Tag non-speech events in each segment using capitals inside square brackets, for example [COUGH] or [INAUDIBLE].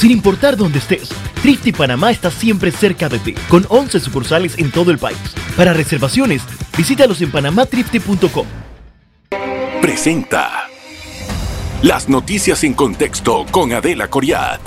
Sin importar dónde estés, Trifte Panamá está siempre cerca de ti, con 11 sucursales en todo el país. Para reservaciones, visítalos en panamatrifte.com. Presenta las noticias en contexto con Adela Coriat.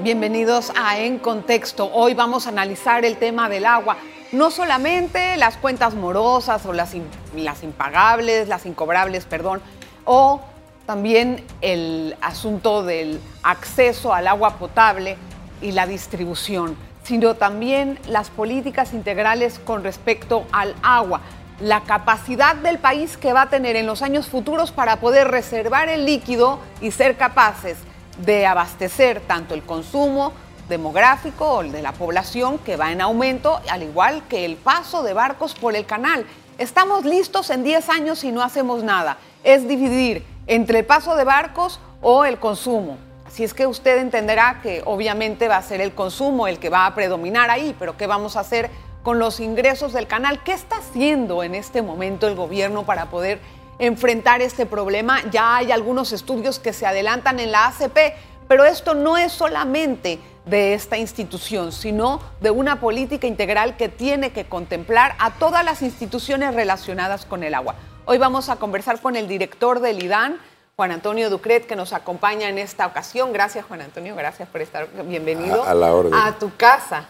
Bienvenidos a En Contexto. Hoy vamos a analizar el tema del agua. No solamente las cuentas morosas o las, las impagables, las incobrables, perdón, o también el asunto del acceso al agua potable y la distribución, sino también las políticas integrales con respecto al agua, la capacidad del país que va a tener en los años futuros para poder reservar el líquido y ser capaces de abastecer tanto el consumo demográfico o de la población que va en aumento, al igual que el paso de barcos por el canal. Estamos listos en 10 años y no hacemos nada. Es dividir entre el paso de barcos o el consumo. Así es que usted entenderá que obviamente va a ser el consumo el que va a predominar ahí, pero ¿qué vamos a hacer con los ingresos del canal? ¿Qué está haciendo en este momento el gobierno para poder enfrentar este problema? Ya hay algunos estudios que se adelantan en la ACP, pero esto no es solamente de esta institución, sino de una política integral que tiene que contemplar a todas las instituciones relacionadas con el agua. Hoy vamos a conversar con el director del IDAN, Juan Antonio Ducret, que nos acompaña en esta ocasión. Gracias, Juan Antonio, gracias por estar. Bienvenido a, a tu casa.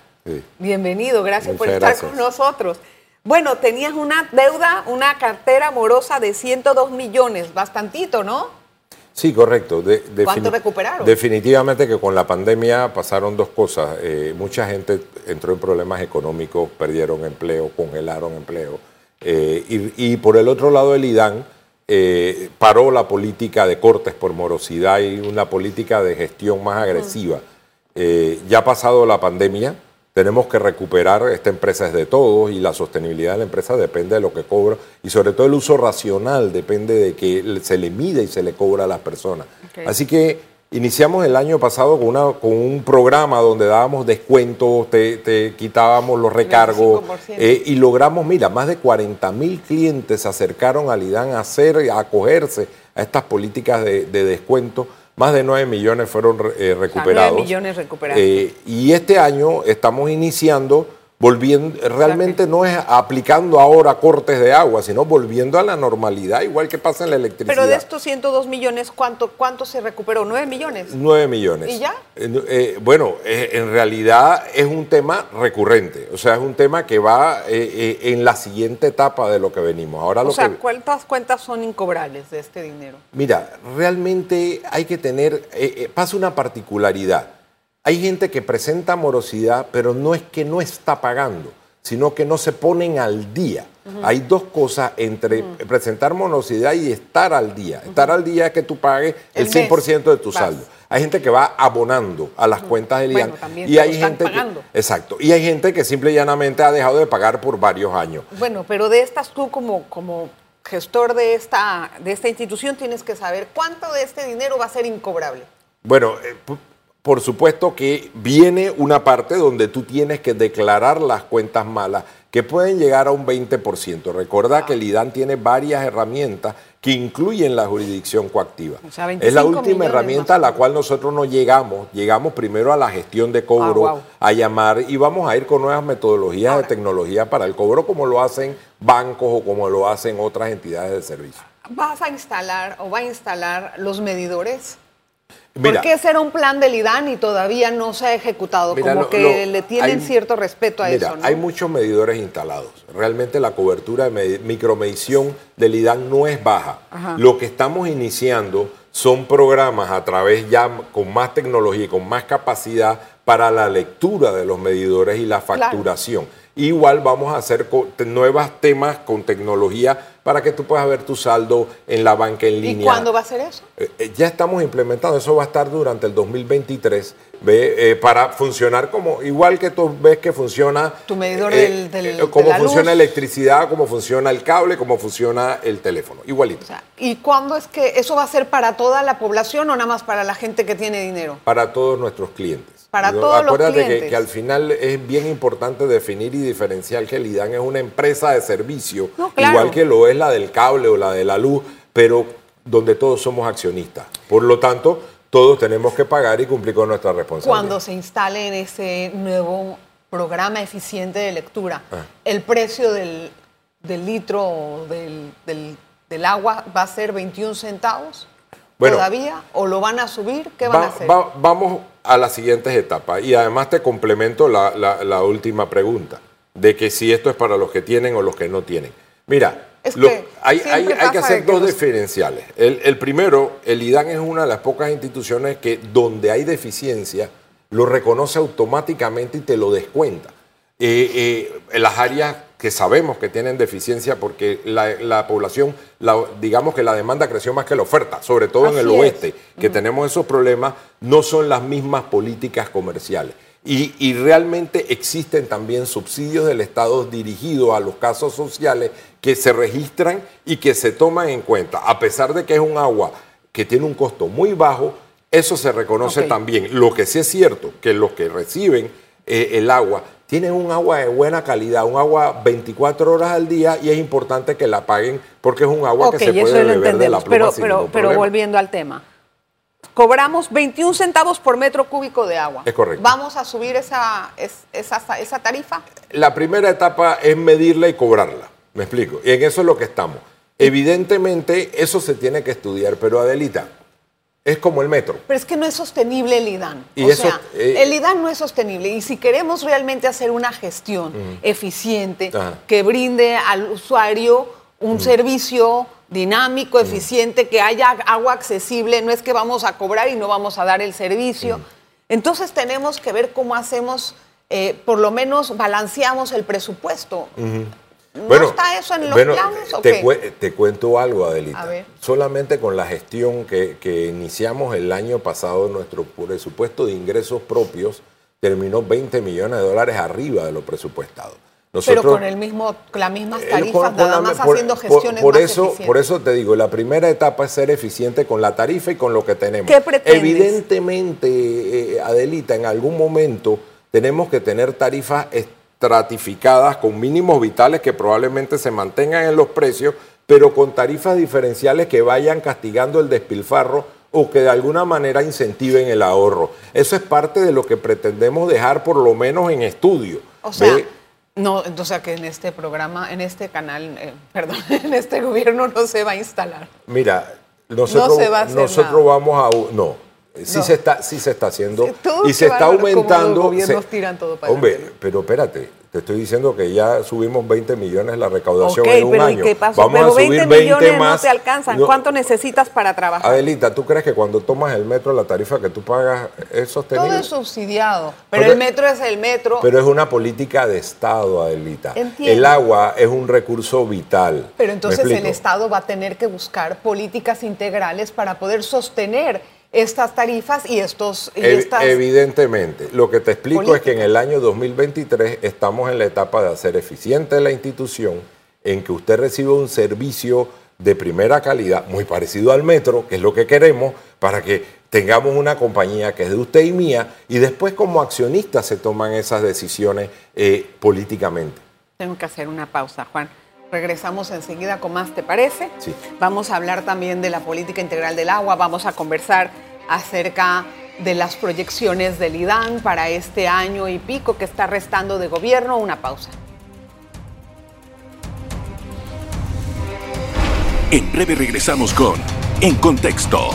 Bienvenido, gracias por estar con nosotros. Bueno, tenías una deuda, una cartera morosa de 102 millones, bastantito, ¿no? Sí, correcto. ¿Cuánto recuperaron? Definitivamente que con la pandemia pasaron dos cosas. Eh, mucha gente entró en problemas económicos, perdieron empleo, congelaron empleo eh, y, por el otro lado, el IDAN eh, paró la política de cortes por morosidad y una política de gestión más agresiva. Eh, ya ha pasado la pandemia, tenemos que recuperar, esta empresa es de todos y la sostenibilidad de la empresa depende de lo que cobra y sobre todo el uso racional depende de que se le mide y se le cobra a las personas. Así que Iniciamos el año pasado con, una, con un programa donde dábamos descuentos, te, quitábamos los recargos eh, y logramos, mira, más de 40 mil clientes se acercaron al IDAN a hacer, a acogerse a estas políticas de, descuento. Más de 9 millones fueron eh, recuperados. 9 millones recuperados. Eh, y este año estamos iniciando volviendo, realmente no es aplicando ahora cortes de agua, sino volviendo a la normalidad, igual que pasa en la electricidad. Pero de estos 102 millones, ¿cuánto, cuánto se recuperó? ¿9 millones? 9 millones. ¿Y ya? Eh, eh, bueno, eh, en realidad es un tema recurrente, o sea, es un tema que va en la siguiente etapa de lo que venimos. Ahora o lo sea, ¿cuántas cuentas son incobrables de este dinero? Mira, realmente hay que tener, pasa una particularidad. Hay gente que presenta morosidad, pero no es que no está pagando, sino que no se ponen al día. Hay dos cosas entre presentar morosidad y estar al día. Estar al día es que tú pagues el, 100% de tu saldo. Hay gente que va abonando a las cuentas del IAN. y hay gente pagando. exacto. Y hay gente que simple y llanamente ha dejado de pagar por varios años. Bueno, pero de estas tú como, como gestor de esta, de esta institución tienes que saber cuánto de este dinero va a ser incobrable. Bueno, eh, por supuesto que viene una parte donde tú tienes que declarar las cuentas malas, que pueden llegar a un 20%. Recuerda que el IDAN tiene varias herramientas que incluyen la jurisdicción coactiva. es la última herramienta a la cual nosotros no llegamos. Llegamos primero a la gestión de cobro, ah, a llamar y vamos a ir con nuevas metodologías de tecnología para el cobro como lo hacen bancos o como lo hacen otras entidades de servicio. ¿Vas a instalar o va a instalar los medidores? ¿Por qué será un plan del IDAN y todavía no se ha ejecutado? Como que le tienen cierto respeto a eso. Hay muchos medidores instalados. Realmente la cobertura de micromedición del IDAN no es baja. Lo que estamos iniciando son programas a través ya con más tecnología y con más capacidad para la lectura de los medidores y la facturación. Igual vamos a hacer nuevos temas con tecnología para que tú puedas ver tu saldo en la banca en línea. ¿Y cuándo va a ser eso? Eh, eh, ya estamos implementando, eso va a estar durante el 2023, ve, eh, para funcionar como, igual que tú ves que funciona... Tu medidor del, del, Cómo funciona electricidad, cómo funciona el cable, cómo funciona el teléfono, igualito. ¿Y cuándo es que eso va a ser para toda la población o nada más para la gente que tiene dinero? Para todos nuestros clientes. Para todos Acuérdate los clientes. Que, que, al final es bien importante definir y diferenciar que el IDAN es una empresa de servicio, igual que lo es la del cable o la de la luz, pero donde todos somos accionistas. Por lo tanto, todos tenemos que pagar y cumplir con nuestra responsabilidad. Cuando se instale en ese nuevo programa eficiente de lectura, Ah. el precio del, del litro del, del- del agua va a ser 21 centavos Bueno. todavía o lo van a subir, ¿qué van Va- a hacer? va- vamos a las siguientes etapas y además te complemento la, la- la última pregunta de que si esto es para los que tienen o los que no tienen. Mira, Es lo- que hay, hay- hay que hacer que dos los- diferenciales. El, el primero, el IDAN es una de las pocas instituciones que donde hay deficiencia lo reconoce automáticamente y te lo descuenta. Eh, eh, en las áreas que sabemos que tienen deficiencia porque la, la población, la- digamos que la demanda creció más que la oferta, sobre todo en el es. oeste, que tenemos esos problemas, no son las mismas políticas comerciales. Y, y realmente existen también subsidios del Estado dirigidos a los casos sociales que se registran y que se toman en cuenta. A pesar de que es un agua que tiene un costo muy bajo, eso se reconoce también. Lo que sí es cierto, que los que reciben eh, el agua tienen un agua de buena calidad, un agua 24 horas al día y es importante que la paguen porque es un agua que se puede beber de la pluma pero, sin pero, ningún pero volviendo al tema. Cobramos 21 centavos por metro cúbico de agua. Es correcto. ¿Vamos a subir esa, es- esa, esa tarifa? La primera etapa es medirla y cobrarla. ¿Me explico? Y en eso es lo que estamos. Evidentemente, eso se tiene que estudiar, pero Adelita, es como el metro. Pero es que no es sostenible el IDAN. Y o eso, sea, eh, el IDAN no es sostenible. Y si queremos realmente hacer una gestión eficiente que brinde al usuario un servicio dinámico, eficiente, que haya agua accesible, no es que vamos a cobrar y no vamos a dar el servicio. Entonces tenemos que ver cómo hacemos, eh, por lo menos balanceamos el presupuesto. ¿No está eso en los bueno, planes o te, qué? te cuento algo, Adelita. A ver. Solamente con la gestión que, que iniciamos el año pasado, nuestro presupuesto de ingresos propios terminó 20 millones de dólares arriba de lo presupuestado. Pero con el mismo, con las mismas Eh, tarifas, con- con nada la- más por- haciendo por- gestiones por, más eso, eficientes. Por eso te digo, la primera etapa es ser eficiente con la tarifa y con lo que tenemos. ¿Qué pretendes? Evidentemente, eh, Adelita, en algún momento tenemos que tener tarifas estratificadas con mínimos vitales que probablemente se mantengan en los precios, pero con tarifas diferenciales que vayan castigando el despilfarro o que de alguna manera incentiven el ahorro. Eso es parte de lo que pretendemos dejar por lo menos en estudio. O sea, ¿Ve? no, o sea que en este programa, en este canal, eh, [LAUGHS] perdón, en este gobierno no se va a instalar. Mira, nosotros, se va a hacer nosotros nada. vamos a... No, sí, No. Se, está, sí se está haciendo y se está los aumentando. gobiernos se- tiran todo para Hombre, adelante. pero espérate, te estoy diciendo que ya subimos 20 millones la recaudación en un pero ¿y año. qué pasó? Vamos pero a subir 20 20 millones más. no te alcanzan. No, ¿Cuánto necesitas para trabajar? Adelita, ¿tú crees que cuando tomas el metro la tarifa que tú pagas es sostenible? Todo es subsidiado, pero, Pero- el metro es el metro. Pero es una política de Estado, Adelita. Entiendo. El agua es un recurso vital. Pero ¿Me entonces el? Estado va a tener que buscar políticas integrales para poder sostener estas tarifas y estos... y Ev- estas- Evidentemente, lo que te explico es que en el año 2023 estamos en la etapa de hacer eficiente la institución, en que usted recibe un servicio de primera calidad, muy parecido al metro, que es lo que queremos, para que tengamos una compañía que es de usted y mía, y después como accionistas se toman esas decisiones eh, políticamente. Tengo que hacer una pausa, Juan. Regresamos enseguida con más, ¿te parece? Sí. Vamos a hablar también de la política integral del agua, vamos a conversar acerca de las proyecciones del IDAN para este año y pico que está restando de gobierno. Una pausa. En breve regresamos con En Contexto.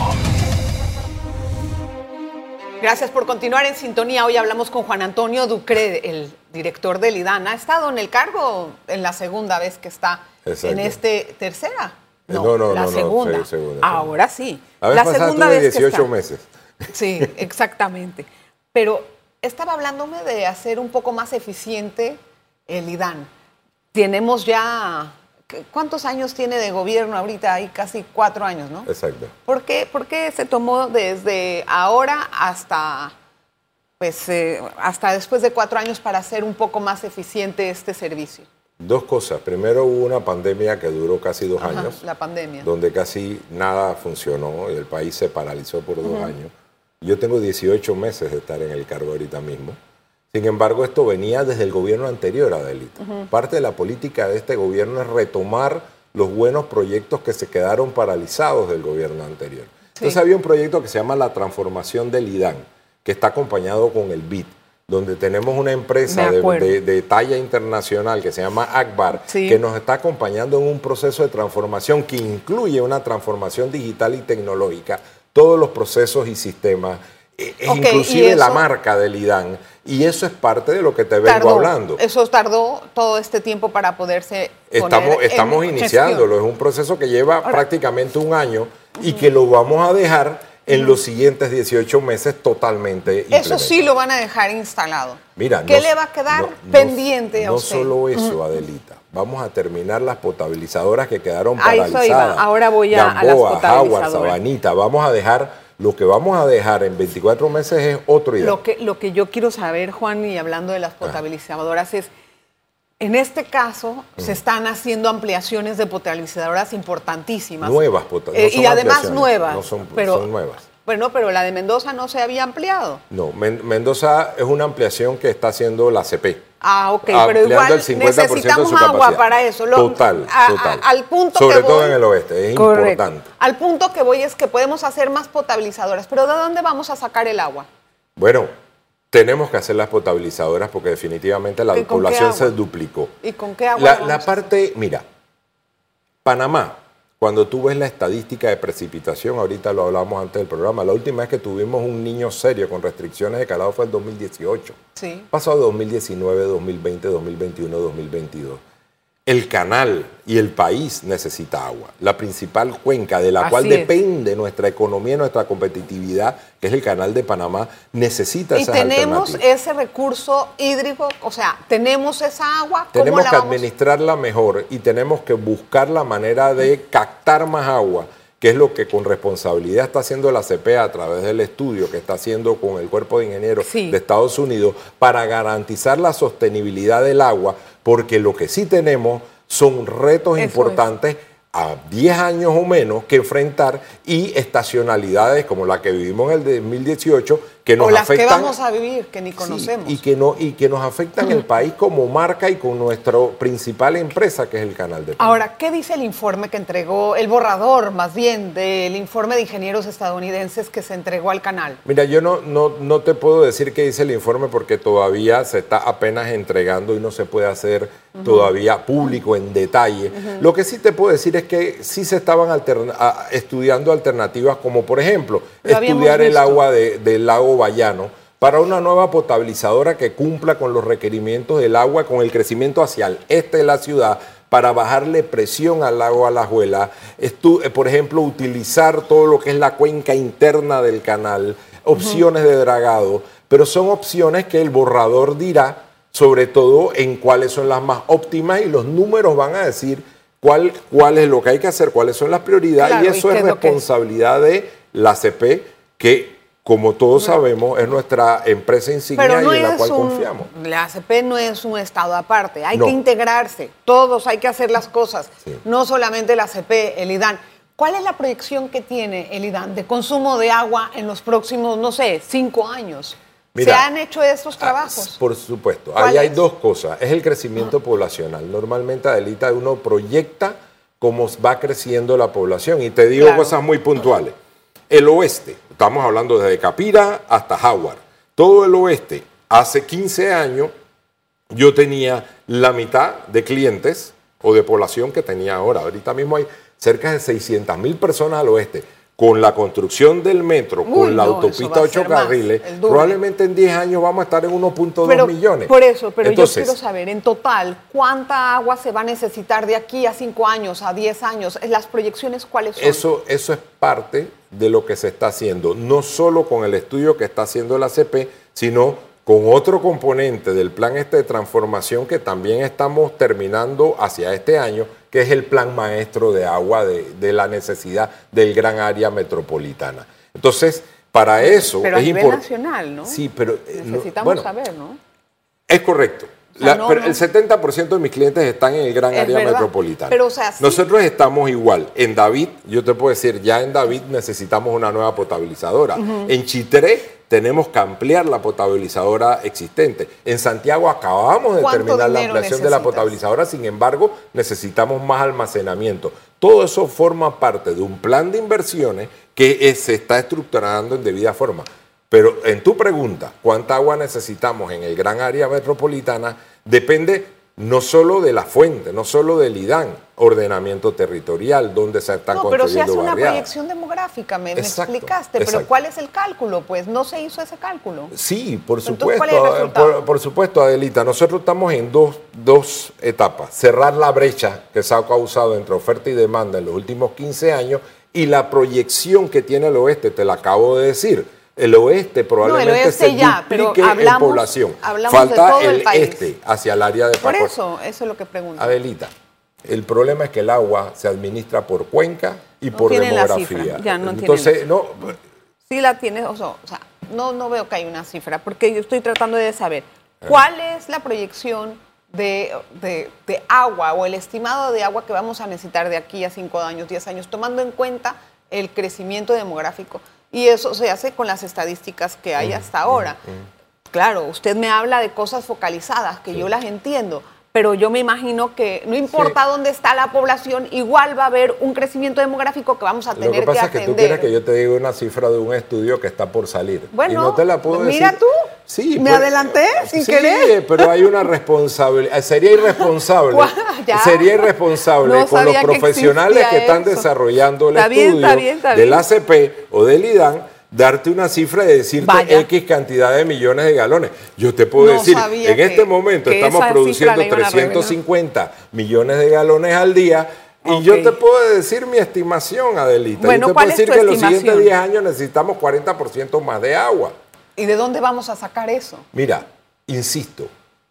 Gracias por continuar en sintonía. Hoy hablamos con Juan Antonio Ducre, el director del IDAN. Ha estado en el cargo en la segunda vez que está Exacto. en este tercera. Eh, no, no, la no, no, segunda. Ahora sí. A la segunda vez que 18 está. meses. Sí, exactamente. Pero estaba hablándome de hacer un poco más eficiente el IDAN. Tenemos ya, ¿cuántos años tiene de gobierno ahorita? Hay casi cuatro años, ¿no? Exacto. ¿Por qué, por qué se tomó desde ahora hasta, pues, eh, hasta después de cuatro años para hacer un poco más eficiente este servicio? Dos cosas. Primero hubo una pandemia que duró casi dos Ajá, años. la pandemia. donde casi nada funcionó y el país se paralizó por dos años. Yo tengo 18 meses de estar en el cargo ahorita mismo. Sin embargo, esto venía desde el gobierno anterior, Adelita. Parte de la política de este gobierno es retomar los buenos proyectos que se quedaron paralizados del gobierno anterior. Entonces había un proyecto que se llama la transformación del IDAN, que está acompañado con el BIT, donde tenemos una empresa de, talla internacional que se llama Akbar, que nos está acompañando en un proceso de transformación que incluye una transformación digital y tecnológica, todos los procesos y sistemas, inclusive la marca del IDAN. Y eso es parte de lo que te vengo hablando. Eso tardó todo este tiempo para poderse. Estamos, estamos iniciándolo, es un proceso que lleva prácticamente un año y que lo vamos a dejar en los siguientes 18 meses totalmente Eso sí lo van a dejar instalado. Mira, ¿qué le va a quedar pendiente a usted? No solo eso, Adelita. Vamos a terminar las potabilizadoras que quedaron paralizadas. Ahora voy a, a las potabilizadoras. Sabanita. Vamos a dejar lo que vamos a dejar en 24 meses es otro idea. Lo que, lo que yo quiero saber, Juan, y hablando de las potabilizadoras, es en este caso, se están haciendo ampliaciones de potabilizadoras importantísimas. Nuevas potabilizadoras. Eh, y además nuevas. No son, pero, nuevas. Bueno, pero la de Mendoza no se había ampliado. No, Mendoza es una ampliación que está haciendo la CP. Ah, ok, pero igual necesitamos agua para eso. total, total. al punto Sobre todo en el oeste, es importante. Al punto que voy es que podemos hacer más potabilizadoras, pero ¿de dónde vamos a sacar el agua? Bueno, tenemos que hacer las potabilizadoras porque definitivamente la población se duplicó. ¿Y con qué agua? La, la parte, mira, Panamá, cuando tú ves la estadística de precipitación, ahorita lo hablamos antes del programa, la última vez que tuvimos un niño serio con restricciones de calado fue en 2018. Sí. Pasó 2019, 2020, 2021, 2022 el canal y el país necesita agua. La principal cuenca de la cual depende nuestra economía, nuestra competitividad, que es el canal de Panamá, necesita y tenemos ese recurso hídrico, o sea, tenemos esa agua. tenemos que administrarla mejor y tenemos que buscar la manera de captar más agua que es lo que con responsabilidad está haciendo la CPA a través del estudio que está haciendo con el Cuerpo de Ingenieros de Estados Unidos para garantizar la sostenibilidad del agua, porque lo que sí tenemos son retos importantes a 10 años o menos que enfrentar y estacionalidades como la que vivimos en el 2018 que nos o las afectan, que vamos a vivir que ni conocemos. y que no y que nos afectan el país como marca y con nuestra principal empresa que es el canal de Ahora, ¿qué dice el informe que entregó el borrador más bien del informe de ingenieros estadounidenses que se entregó al canal? Mira, yo no no no te puedo decir qué dice el informe porque todavía se está apenas entregando y no se puede hacer todavía público en detalle. Lo que sí te puedo decir es que sí se estaban estudiando alternativas como por ejemplo estudiar el agua del lago Bayano para una nueva potabilizadora que cumpla con los requerimientos del agua con el crecimiento hacia el este de la ciudad para bajarle presión al lago Alajuela, eh, por ejemplo, utilizar todo lo que es la cuenca interna del canal, opciones de dragado, pero son opciones que el borrador dirá sobre todo en cuáles son las más óptimas y los números van a decir cuál, cuál es lo que hay que hacer, cuáles son las prioridades. Y eso es responsabilidad de la CP que como todos sabemos, es nuestra empresa insignia y en la cual confiamos. La ACP no es un Estado aparte, hay que integrarse, todos hay que hacer las cosas, no solamente la ACP, el IDAN. ¿Cuál es la proyección que tiene el IDAN de consumo de agua en los próximos, no sé, cinco años? ¿Se han hecho estos ah, trabajos? Por supuesto. Ahí hay dos cosas. Es el crecimiento poblacional. Normalmente, Adelita, uno proyecta cómo va creciendo la población. Y te digo cosas muy puntuales. El oeste, estamos hablando desde Capira hasta Howard. Todo el oeste, hace 15 años, yo tenía la mitad de clientes o de población que tenía ahora. Ahorita mismo hay cerca de 600 mil personas al oeste con la construcción del metro, con la autopista 8 carriles, probablemente en 10 años vamos a estar en 1.2 millones. Por eso, pero yo quiero saber, en total, ¿cuánta agua se va a necesitar de aquí a 5 años, a 10 años? ¿Las proyecciones cuáles son? Eso, eso es parte de lo que se está haciendo, no solo con el estudio que está haciendo la CP, sino con otro componente del plan este de transformación que también estamos terminando hacia este año, que es el plan maestro de agua de, la necesidad del gran área metropolitana. Entonces, para eso pero a nivel nacional, ¿no? Sí, pero eh, necesitamos saber, ¿no? Es correcto. O sea, La- no, pero no. el 70% de mis clientes están en el gran Es área verdad. metropolitana. Pero, o sea, sí. Nosotros estamos igual. En David, yo te puedo decir, ya en David necesitamos una nueva potabilizadora. En Chitré tenemos que ampliar la potabilizadora existente. En Santiago acabamos de ¿Cuánto terminar la ampliación de la potabilizadora, sin embargo, necesitamos más almacenamiento. Todo eso forma parte de un plan de inversiones que se está estructurando en debida forma. Pero en tu pregunta, ¿cuánta agua necesitamos en el gran área metropolitana? Depende no solo de la fuente, no solo del IDAN, ordenamiento territorial, dónde se están No, pero se construyendo hace una proyección demográfica, me, me Exacto, explicaste. Pero. ¿cuál es el cálculo? Pues no se hizo ese cálculo. Sí, por Entonces, ¿cuál es el supuesto, eh, por, por supuesto, Adelita. Nosotros estamos en dos, dos etapas. Cerrar la brecha que se ha causado entre oferta y demanda en los últimos 15 años y la proyección que tiene el oeste, te la acabo de decir. El oeste probablemente oeste se ya, pero duplique hablamos- en población. hablamos de Falta todo el el, país. este hacia el área de Por Paco- eso, eso es lo que pregunto. Adelita, el problema es que el agua se administra por cuenca y No por demografía. ya no Entonces, no, Sí la tienes, o sea, o sea, no, no veo que hay una cifra, porque yo estoy tratando de saber cuál es la proyección de, de- de agua o el estimado de agua que vamos a necesitar de aquí a 5 años, 10 años, tomando en cuenta el crecimiento demográfico. Y eso se hace con las estadísticas que hay hasta ahora. Claro, usted me habla de cosas focalizadas, que yo las entiendo, pero yo me imagino que no importa dónde está la población, igual va a haber un crecimiento demográfico que vamos a Lo tener que pasa es que tú atender. quieres que yo te diga una cifra de un estudio que está por salir. Bueno, y no te la puedo mira decir. tú, Sí, me pues, adelanté sin sí, querer. pero hay una responsabilidad. Sería irresponsable. [LAUGHS] Sería irresponsable No con los que profesionales que, están eso. desarrollando el Está bien, estudio está bien, está del. ACP o del IDAN darte una cifra y decirte Vaya. X cantidad de millones de galones. Yo te puedo No decir, en que- este momento estamos produciendo la iban a revelar. 350 millones de galones al día y yo te puedo decir mi estimación, Adelita. Bueno, yo te ¿cuál puedo es decir tu que en los siguientes 10 años necesitamos 40% más de agua. ¿Y de dónde vamos a sacar eso? Mira, insisto,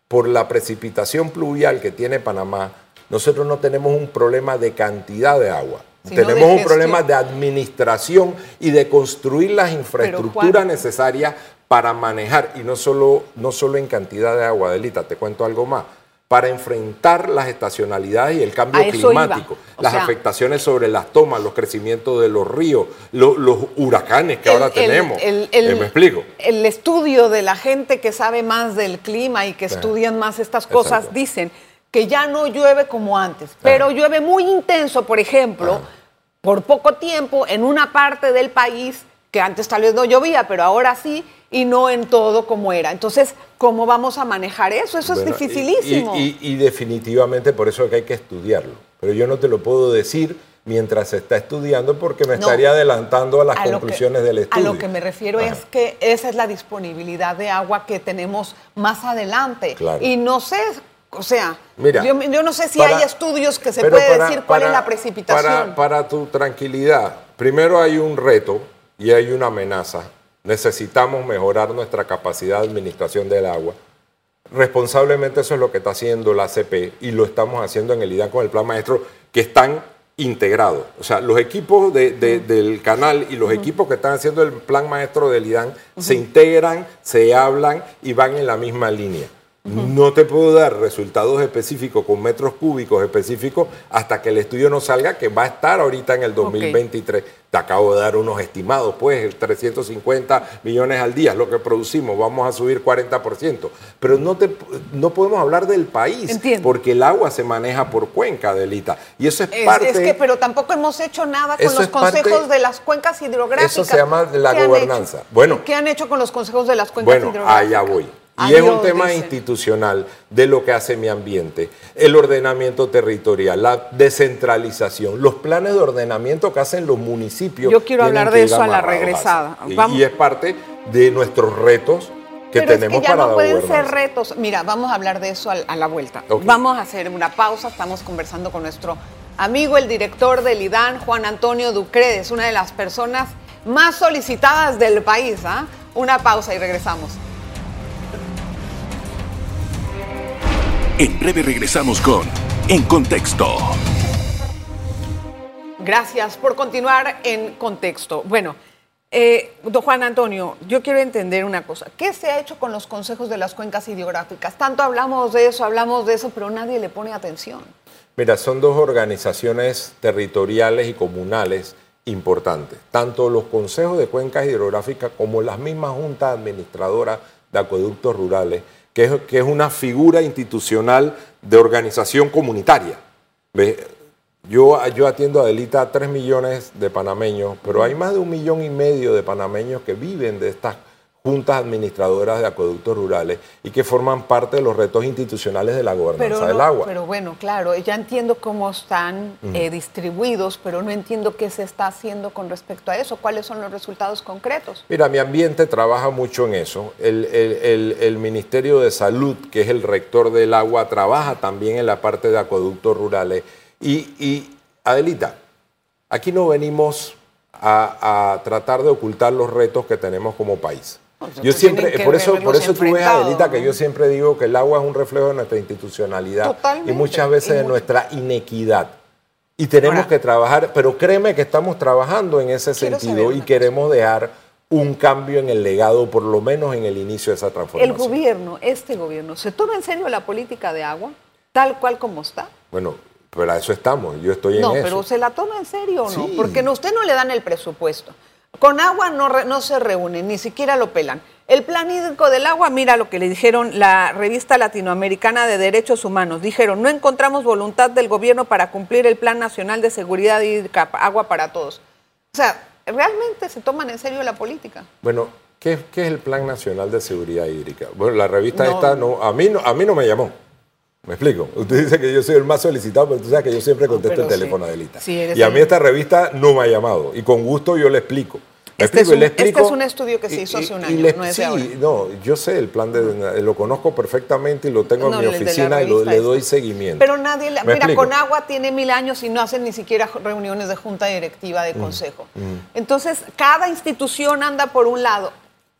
por la precipitación pluvial que tiene Panamá, nosotros no tenemos un problema de cantidad de agua. Tenemos un problema de administración y de construir las infraestructuras necesarias para manejar, y no solo, no solo en cantidad de agua, Adelita, te cuento algo más, para enfrentar las estacionalidades y el cambio climático, las sea- afectaciones sobre las tomas, los crecimientos de los ríos, lo- los huracanes que ahora El- tenemos. el- Eh, ¿Me explico? El estudio de la gente que sabe más del clima y que estudian más estas cosas Exacto. dicen que ya no llueve como antes, pero llueve muy intenso, por ejemplo, por poco tiempo en una parte del país que antes tal vez no llovía, pero ahora sí, y no en todo como era. Entonces, ¿cómo vamos a manejar eso? Eso Bueno, es dificilísimo. Y, y- y definitivamente por eso es que hay que estudiarlo. Pero yo no te lo puedo decir mientras se está estudiando porque me No. estaría adelantando a las A lo que- conclusiones del estudio. A lo que me refiero Ajá. es que esa es la disponibilidad de agua que tenemos más adelante. Claro. Y no sé, o sea, Mira, yo, yo no sé si para- hay estudios que se puede para- decir cuál es la precipitación. Para, tu tranquilidad, primero hay un reto y hay una amenaza. Necesitamos mejorar nuestra capacidad de administración del agua. Responsablemente eso es lo que está haciendo la CP y lo estamos haciendo en el IDAN con el plan maestro, que están integrados. O sea, los equipos de- de- del canal y los equipos que están haciendo el plan maestro del IDAN se integran, se hablan y van en la misma línea. No te puedo dar resultados específicos con metros cúbicos específicos hasta que el estudio no salga, que va a estar ahorita en el 2023. Te acabo de dar unos estimados, pues, 350 millones al día es lo que producimos, vamos a subir 40%. Pero no, te, no podemos hablar del país, Entiendo. porque el agua se maneja por cuenca, Delita. Y eso es Es, parte... es que, pero tampoco hemos hecho nada con los parte- consejos de las cuencas hidrográficas. Eso se llama la ¿Qué han gobernanza. Bueno. ¿Qué han hecho con los consejos de las cuencas Bueno, hidrográficas? allá voy. Y es un tema dicen. institucional de lo que hace mi ambiente, el ordenamiento territorial, la descentralización, los planes de ordenamiento que hacen los municipios. Yo quiero hablar de eso a la regresada. Y- Vamos. Y, es parte de nuestros retos que Pero tenemos es que ya para no pueden ser retos. Mira, vamos a hablar de eso a, la vuelta. Vamos a hacer una pausa. Estamos conversando con nuestro amigo, el director del IDAN, Juan Antonio Ducredes, una de las personas más solicitadas del país. ¿ah? Una pausa y regresamos. En breve regresamos con En Contexto. Gracias por continuar en contexto. Bueno, Eh, don Juan Antonio, yo quiero entender una cosa. ¿Qué se ha hecho con los consejos de las cuencas hidrográficas? Tanto hablamos de eso, hablamos de eso, pero nadie le pone atención. Mira, son dos organizaciones territoriales y comunales importantes. Tanto los consejos de cuencas hidrográficas como las mismas juntas administradoras de acueductos rurales, que es, una figura institucional de organización comunitaria. ¿Ve? Yo, yo atiendo a Adelita a 3 millones de panameños, pero hay más de un millón y medio de panameños que viven de estas juntas administradoras de acueductos rurales y que forman parte de los retos institucionales de la gobernanza del agua. pero bueno, claro, ya entiendo cómo están eh, distribuidos, pero no entiendo qué se está haciendo con respecto a eso. ¿Cuáles son los resultados concretos? Mira, mi ambiente trabaja mucho en eso. El, el- el- el Ministerio de Salud, que es el rector del agua, trabaja también en la parte de acueductos rurales. Y, y, Adelita, aquí no venimos a, a tratar de ocultar los retos que tenemos como país. Yo siempre, por eso, por eso tú ves, Adelita, que ¿no? yo siempre digo que el agua es un reflejo de nuestra institucionalidad Totalmente. y muchas veces Y de nuestra inequidad. Y tenemos Ahora- que trabajar, pero créeme que estamos trabajando en ese sentido y queremos dejar un cambio en el legado, por lo menos en el inicio de esa El transformación. gobierno, este gobierno, ¿se toma en serio la política de agua, tal cual como está? Bueno, pero a eso estamos, yo estoy No, en pero eso. ¿se la toma en serio o no? Sí. Porque no, usted no le dan el presupuesto. Con agua no, re- no se reúnen, ni siquiera lo pelan. El plan hídrico del agua, mira lo que le dijeron la revista latinoamericana de derechos humanos. Dijeron, no encontramos voluntad del gobierno para cumplir el Plan Nacional de Seguridad Hídrica, agua para todos. O sea, ¿realmente se toman en serio la política? Bueno, ¿qué, qué es el Plan Nacional de Seguridad Hídrica? Bueno, la revista No. esta no, a mí no, a mí no me llamó. ¿Me explico? Usted dice que yo soy el más solicitado, pero tú sabes que yo siempre contesto el teléfono sí. de. Sí, y a mí esta revista no me ha llamado. Y con gusto yo le explico. ¿Me Este es explico? Y un- le este es un estudio que se y- hizo hace un y- año, y le- no es sí, de ahora. no, yo sé el plan de, lo conozco perfectamente y lo tengo No, en mi oficina y lo- le doy seguimiento. Pero nadie, la- ¿Me mira, con agua tiene mil años y no hacen ni siquiera reuniones de junta directiva Mm, de consejo. Entonces, cada institución anda por un lado.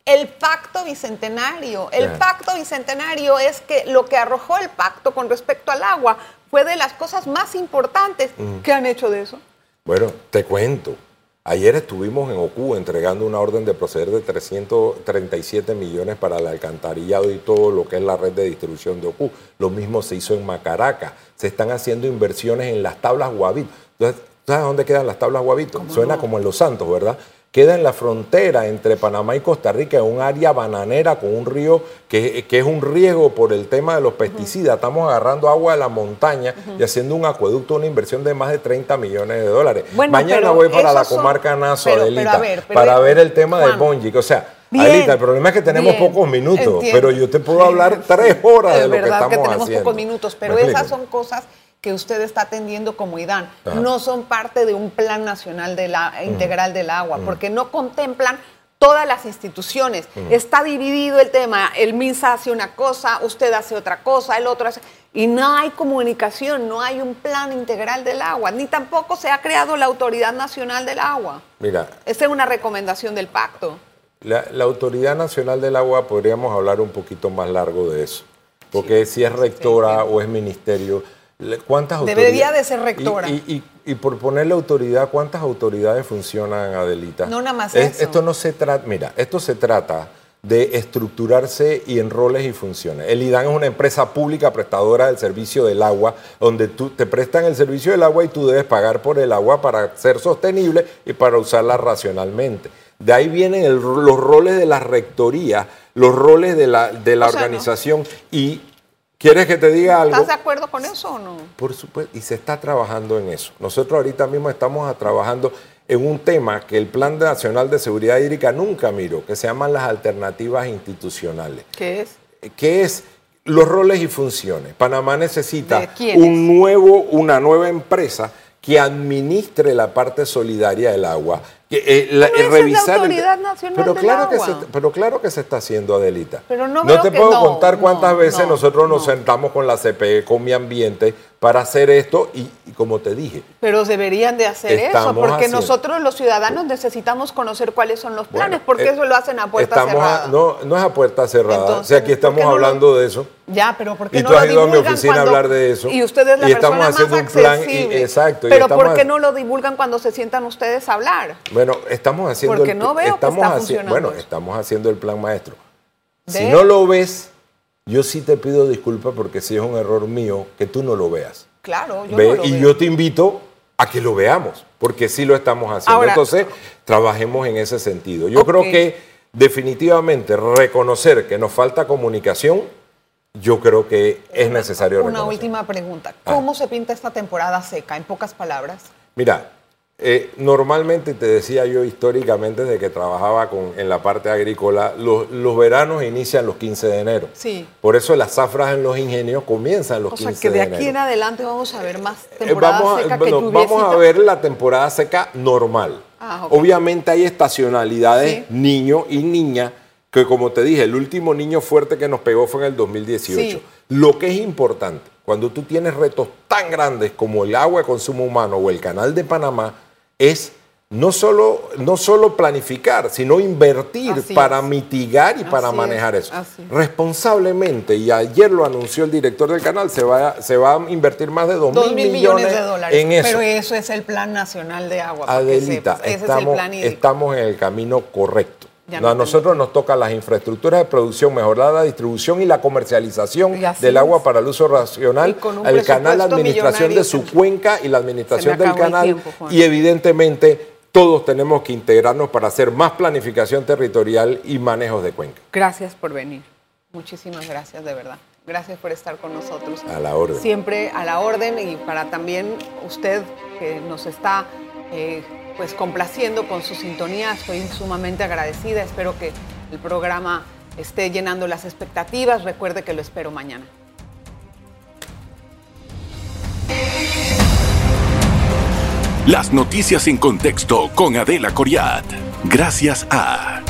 El pacto bicentenario, el pacto bicentenario es que lo que arrojó el pacto con respecto al agua fue de las cosas más importantes. Mm. ¿Qué han hecho de eso? Bueno, te cuento. Ayer estuvimos en OCU entregando una orden de proceder de 337 millones para el alcantarillado y todo lo que es la red de distribución de OCU. Lo mismo se hizo en Macaraca. Se están haciendo inversiones en las tablas Guavito. Entonces, ¿Sabes dónde quedan las tablas Guavito? Suena como en Los Santos, ¿verdad? Queda en la frontera entre Panamá y Costa Rica, en un área bananera con un río que, que es un riesgo por el tema de los pesticidas. Estamos agarrando agua de la montaña y haciendo un acueducto, una inversión de más de 30 millones de dólares. Bueno, Mañana voy para la esos son- comarca Nazo, pero- Adelita, ver, para ver el tema de Juan, Bonjic. O sea, Bien, Adelita, el problema es que tenemos bien, pocos minutos, entiendo. pero yo te puedo hablar [LAUGHS] tres horas de lo que estamos que tenemos haciendo. pocos minutos, pero ¿Me esas son cosas que usted está atendiendo como IDAN. Ajá. No son parte de un plan nacional de la, integral del agua, porque no contemplan todas las instituciones. Está dividido el tema. El MINSA hace una cosa, usted hace otra cosa, el otro hace... Y no hay comunicación, no hay un plan integral del agua, ni tampoco se ha creado la Autoridad Nacional del Agua. Mira, Esta es una recomendación del pacto. La, la Autoridad Nacional del Agua podríamos hablar un poquito más largo de eso, porque si es rectora o es ministerio, ¿cuántas Debería de ser rectora. Y, y- y- y por ponerle autoridad, ¿cuántas autoridades funcionan, Adelita? No, nada más Es- eso. Esto no se trata, mira, esto se trata de estructurarse y en roles y funciones. El IDAN es una empresa pública prestadora del servicio del agua, donde tú te prestan el servicio del agua y tú debes pagar por el agua para ser sostenible y para usarla racionalmente. De ahí vienen el- los roles de la rectoría, los roles de la, de la O sea, no. organización. Y ¿quieres que te diga algo? ¿Estás de acuerdo con eso o no? Por supuesto, y se está trabajando en eso. Nosotros ahorita mismo estamos trabajando en un tema que el Plan Nacional de Seguridad Hídrica nunca miró, que se llaman las alternativas institucionales, ¿Qué es? que es los roles y funciones. Panamá necesita un nuevo, una nueva empresa que administre la parte solidaria del agua. Eh, la- es la revisar el- Nacional pero del claro Que se, pero claro que se está haciendo, Adelita. Pero no te que puedo no, contar no, cuántas veces no, nosotros nos no. sentamos con la CPE, con mi ambiente, para hacer esto y, y como te dije, Pero deberían de hacer eso, porque haciendo- nosotros los ciudadanos necesitamos conocer cuáles son los planes, Bueno, porque eh, eso lo hacen a puerta a- cerrada. no, no es a puerta cerrada. Entonces, o sea, aquí ¿por estamos lo- hablando de eso. Ya, pero ¿por qué Y no tú has lo ido a mi divulgan oficina a cuando- hablar de eso. Y usted es la Y estamos persona haciendo más un plan y- exacto, Pero ¿por qué no lo divulgan cuando se sientan ustedes a hablar? Bueno, estamos haciendo Porque el, no veo que estamos está haci- funcionando Bueno, estamos haciendo el plan maestro. Si no lo ves, yo sí te pido disculpas porque sí es un error mío que tú no lo veas. Claro, yo Ve, no lo y veo. yo te invito a que lo veamos, porque sí lo estamos haciendo. Ahora- Entonces, trabajemos en ese sentido. Yo creo que definitivamente reconocer que nos falta comunicación, yo creo que es necesario Una reconocer. última pregunta. Ah. ¿Cómo se pinta esta temporada seca, en pocas palabras? Mira, eh, normalmente te decía yo históricamente de que trabajaba con, en la parte agrícola, los, los veranos inician los 15 de enero. Sí. Por eso las zafras en los ingenios comienzan los O 15 sea, que de aquí enero. en adelante vamos a ver más Eh, temporada vamos, a, seca bueno, que vamos a ver la temporada seca normal. Ah. Obviamente hay estacionalidades, Sí. niño y niña, que como te dije, el último niño fuerte que nos pegó fue en el 2018. Sí. Lo que es importante, cuando tú tienes retos tan grandes como el agua de consumo humano o el canal de Panamá, es no solo, no solo planificar, sino invertir Así para es. mitigar y para manejar es, eso. así. Responsablemente, y ayer lo anunció el director del canal, se va, a- se va a invertir más de 2 Dos mil millones, de dólares. en eso. Pero eso es el Plan Nacional de Agua. Adelita, es el estamos, plan estamos en el camino correcto. Ya No, a no nosotros nos toca las infraestructuras de producción, mejorar la distribución y la comercialización Y del agua es. para el uso racional, el canal, la administración de su cuenca y la administración del canal. tiempo, y evidentemente todos tenemos que integrarnos para hacer más planificación territorial y manejos de cuenca. Gracias por venir. Muchísimas gracias, de verdad. Gracias por estar con nosotros. A la orden. Siempre a la orden y para también usted que nos está eh, pues complaciendo con su sintonía. Estoy sumamente agradecida. Espero que el programa esté llenando las expectativas. Recuerde que lo espero mañana. Las noticias en contexto con Adela Coriat. Gracias a...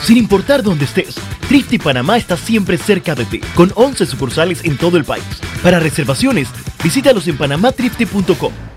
Sin importar dónde estés, Trifte Panamá está siempre cerca de ti, con 11 sucursales en todo el país. Para reservaciones, visítalos en panamatrifte.com